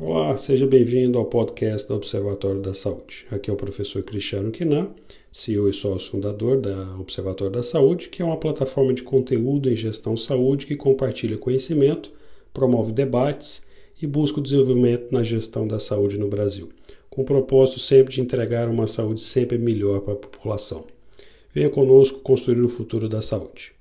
Olá, seja bem-vindo ao podcast do Observatório da Saúde. Aqui é o professor Cristiano Quinan, CEO e sócio fundador da Observatório da Saúde, que é uma plataforma de conteúdo em gestão saúde que compartilha conhecimento, promove debates e busca o desenvolvimento na gestão da saúde no Brasil, com o propósito sempre de entregar uma saúde sempre melhor para a população. Venha conosco construir o futuro da saúde.